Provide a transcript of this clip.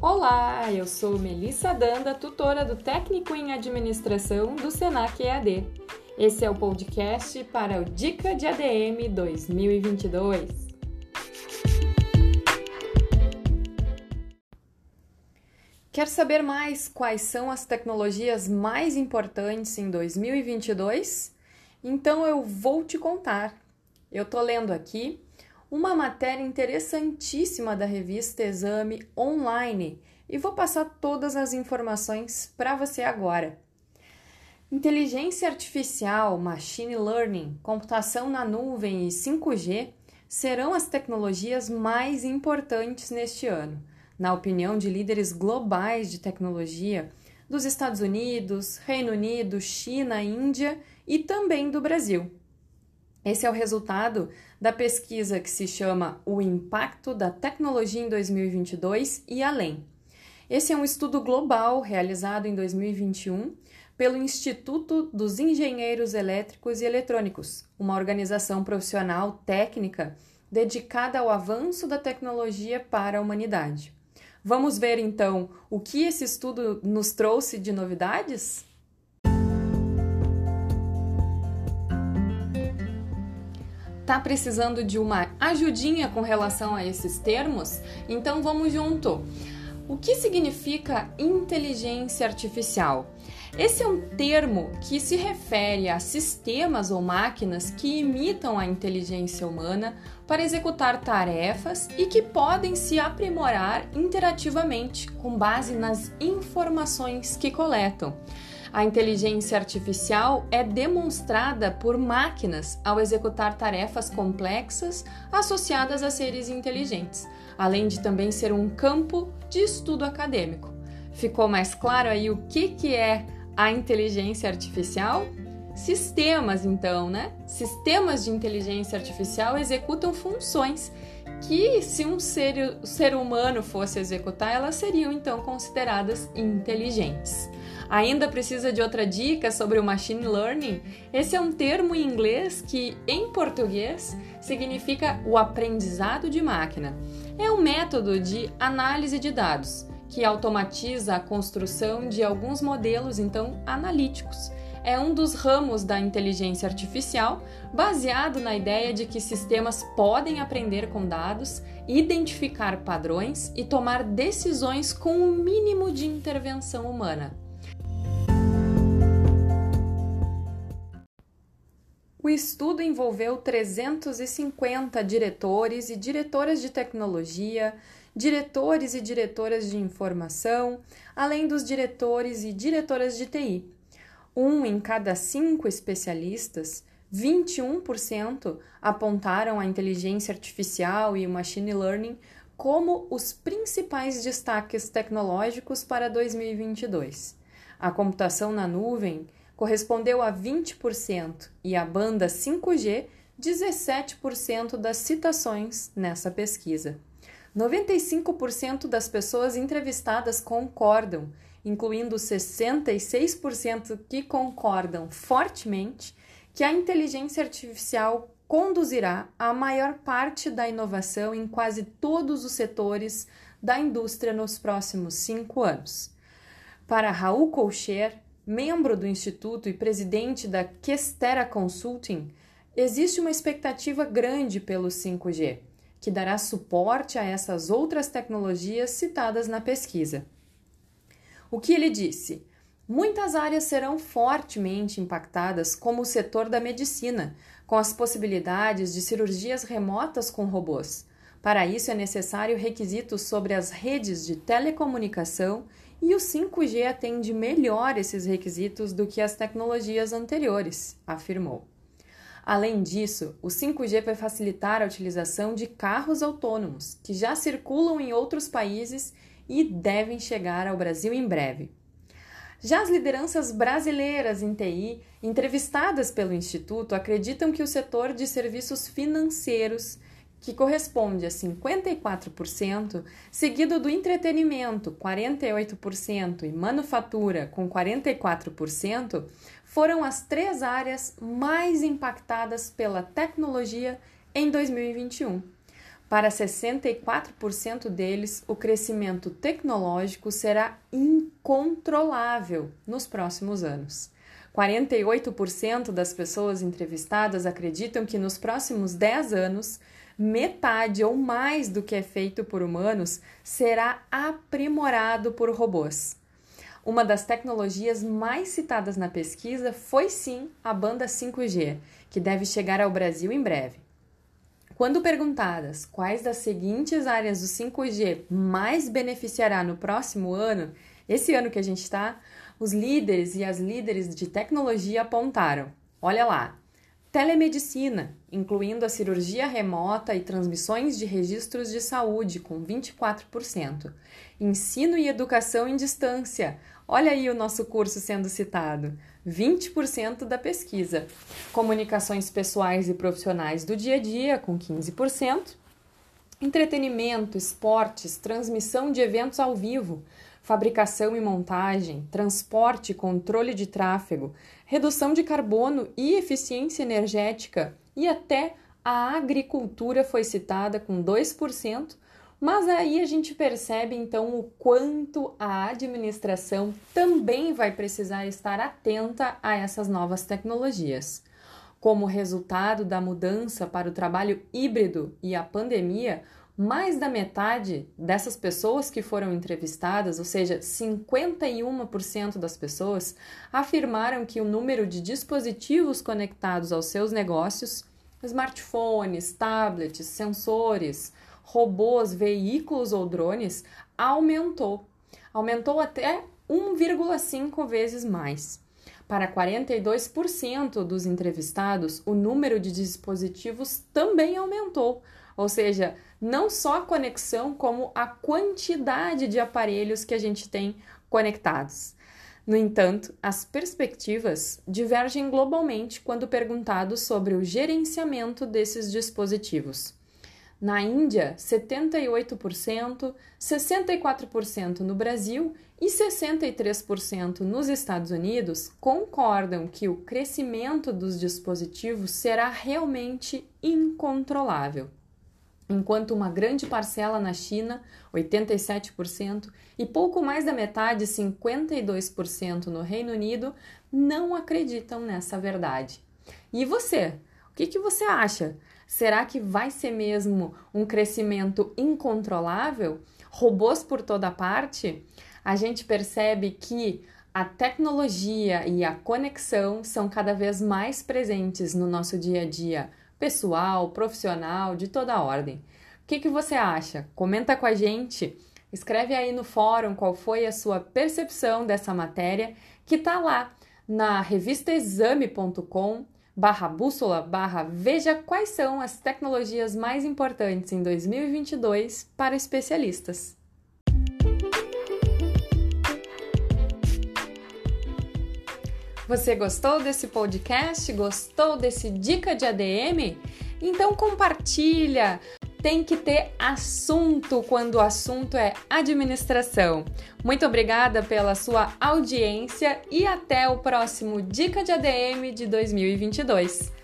Olá, eu sou Melissa Danda, tutora do Técnico em Administração do Senac EAD. Esse é o podcast para o Dica de ADM 2022. Quer saber mais quais são as tecnologias mais importantes em 2022? Então eu vou te contar. Eu tô lendo aqui uma matéria interessantíssima da revista Exame Online e vou passar todas as informações para você agora. Inteligência artificial, machine learning, computação na nuvem e 5G serão as tecnologias mais importantes neste ano, na opinião de líderes globais de tecnologia dos Estados Unidos, Reino Unido, China, Índia e também do Brasil. Esse é o resultado da pesquisa que se chama O Impacto da Tecnologia em 2022 e Além. Esse é um estudo global realizado em 2021 pelo Instituto dos Engenheiros Elétricos e Eletrônicos, uma organização profissional técnica dedicada ao avanço da tecnologia para a humanidade. Vamos ver então o que esse estudo nos trouxe de novidades? Tá precisando de uma ajudinha com relação a esses termos? Então vamos junto. O que significa inteligência artificial? Esse é um termo que se refere a sistemas ou máquinas que imitam a inteligência humana para executar tarefas e que podem se aprimorar interativamente com base nas informações que coletam. A inteligência artificial é demonstrada por máquinas ao executar tarefas complexas associadas a seres inteligentes, além de também ser um campo de estudo acadêmico. Ficou mais claro aí o que, que é a inteligência artificial? Sistemas, então, né? Sistemas de inteligência artificial executam funções que, se um ser, ser humano fosse executar, elas seriam então consideradas inteligentes. Ainda precisa de outra dica sobre o machine learning? Esse é um termo em inglês que, em português, significa o aprendizado de máquina. É um método de análise de dados que automatiza a construção de alguns modelos então analíticos. É um dos ramos da inteligência artificial, baseado na ideia de que sistemas podem aprender com dados, identificar padrões e tomar decisões com o mínimo de intervenção humana. O estudo envolveu 350 diretores e diretoras de tecnologia, diretores e diretoras de informação, além dos diretores e diretoras de TI. Um em cada cinco especialistas, 21% apontaram a inteligência artificial e o machine learning como os principais destaques tecnológicos para 2022. A computação na nuvem correspondeu a 20% e a banda 5G 17% das citações nessa pesquisa. 95% das pessoas entrevistadas concordam, incluindo 66% que concordam fortemente que a inteligência artificial conduzirá a maior parte da inovação em quase todos os setores da indústria nos próximos cinco anos. Para Raul Colcher, membro do Instituto e presidente da Questera Consulting, existe uma expectativa grande pelo 5G, que dará suporte a essas outras tecnologias citadas na pesquisa. O que ele disse? Muitas áreas serão fortemente impactadas, como o setor da medicina, com as possibilidades de cirurgias remotas com robôs. Para isso é necessário requisitos sobre as redes de telecomunicação e o 5G atende melhor esses requisitos do que as tecnologias anteriores, afirmou. Além disso, o 5G vai facilitar a utilização de carros autônomos, que já circulam em outros países e devem chegar ao Brasil em breve. Já as lideranças brasileiras em TI, entrevistadas pelo Instituto, acreditam que o setor de serviços financeiros que corresponde a 54%, seguido do entretenimento, 48%, e manufatura, com 44%, foram as três áreas mais impactadas pela tecnologia em 2021. Para 64% deles, o crescimento tecnológico será incontrolável nos próximos anos. 48% das pessoas entrevistadas acreditam que nos próximos 10 anos, metade ou mais do que é feito por humanos será aprimorado por robôs. Uma das tecnologias mais citadas na pesquisa foi sim a banda 5G, que deve chegar ao Brasil em breve. Quando perguntadas quais das seguintes áreas do 5G mais beneficiará no próximo ano, esse ano que a gente está, os líderes e as líderes de tecnologia apontaram: olha lá, telemedicina, incluindo a cirurgia remota e transmissões de registros de saúde, com 24%, ensino e educação em distância. Olha aí o nosso curso sendo citado. 20% da pesquisa. Comunicações pessoais e profissionais do dia a dia, com 15%. Entretenimento, esportes, transmissão de eventos ao vivo, fabricação e montagem, transporte e controle de tráfego, redução de carbono e eficiência energética e até a agricultura foi citada com 2%, mas aí a gente percebe então o quanto a administração também vai precisar estar atenta a essas novas tecnologias. Como resultado da mudança para o trabalho híbrido e a pandemia, mais da metade dessas pessoas que foram entrevistadas, ou seja, 51% das pessoas, afirmaram que o número de dispositivos conectados aos seus negócios, smartphones, tablets, sensores, robôs, veículos ou drones, aumentou. Aumentou até 1,5 vezes mais. Para 42% dos entrevistados, o número de dispositivos também aumentou, ou seja, não só a conexão, como a quantidade de aparelhos que a gente tem conectados. No entanto, as perspectivas divergem globalmente quando perguntado sobre o gerenciamento desses dispositivos. Na Índia, 78%, 64% no Brasil e 63% nos Estados Unidos concordam que o crescimento dos dispositivos será realmente incontrolável enquanto uma grande parcela na China, 87%, e pouco mais da metade, 52% no Reino Unido, não acreditam nessa verdade. E você? O que, que você acha? Será que vai ser mesmo um crescimento incontrolável? Robôs por toda parte? A gente percebe que a tecnologia e a conexão são cada vez mais presentes no nosso dia a dia pessoal, profissional, de toda ordem. O que, que você acha? Comenta com a gente. Escreve aí no fórum qual foi a sua percepção dessa matéria que está lá na revistaexame.com barra bússola barra veja quais são as tecnologias mais importantes em 2022 para especialistas. Você gostou desse podcast? Gostou desse dica de ADM? Então compartilha. Tem que ter assunto quando o assunto é administração. Muito obrigada pela sua audiência e até o próximo Dica de ADM de 2022.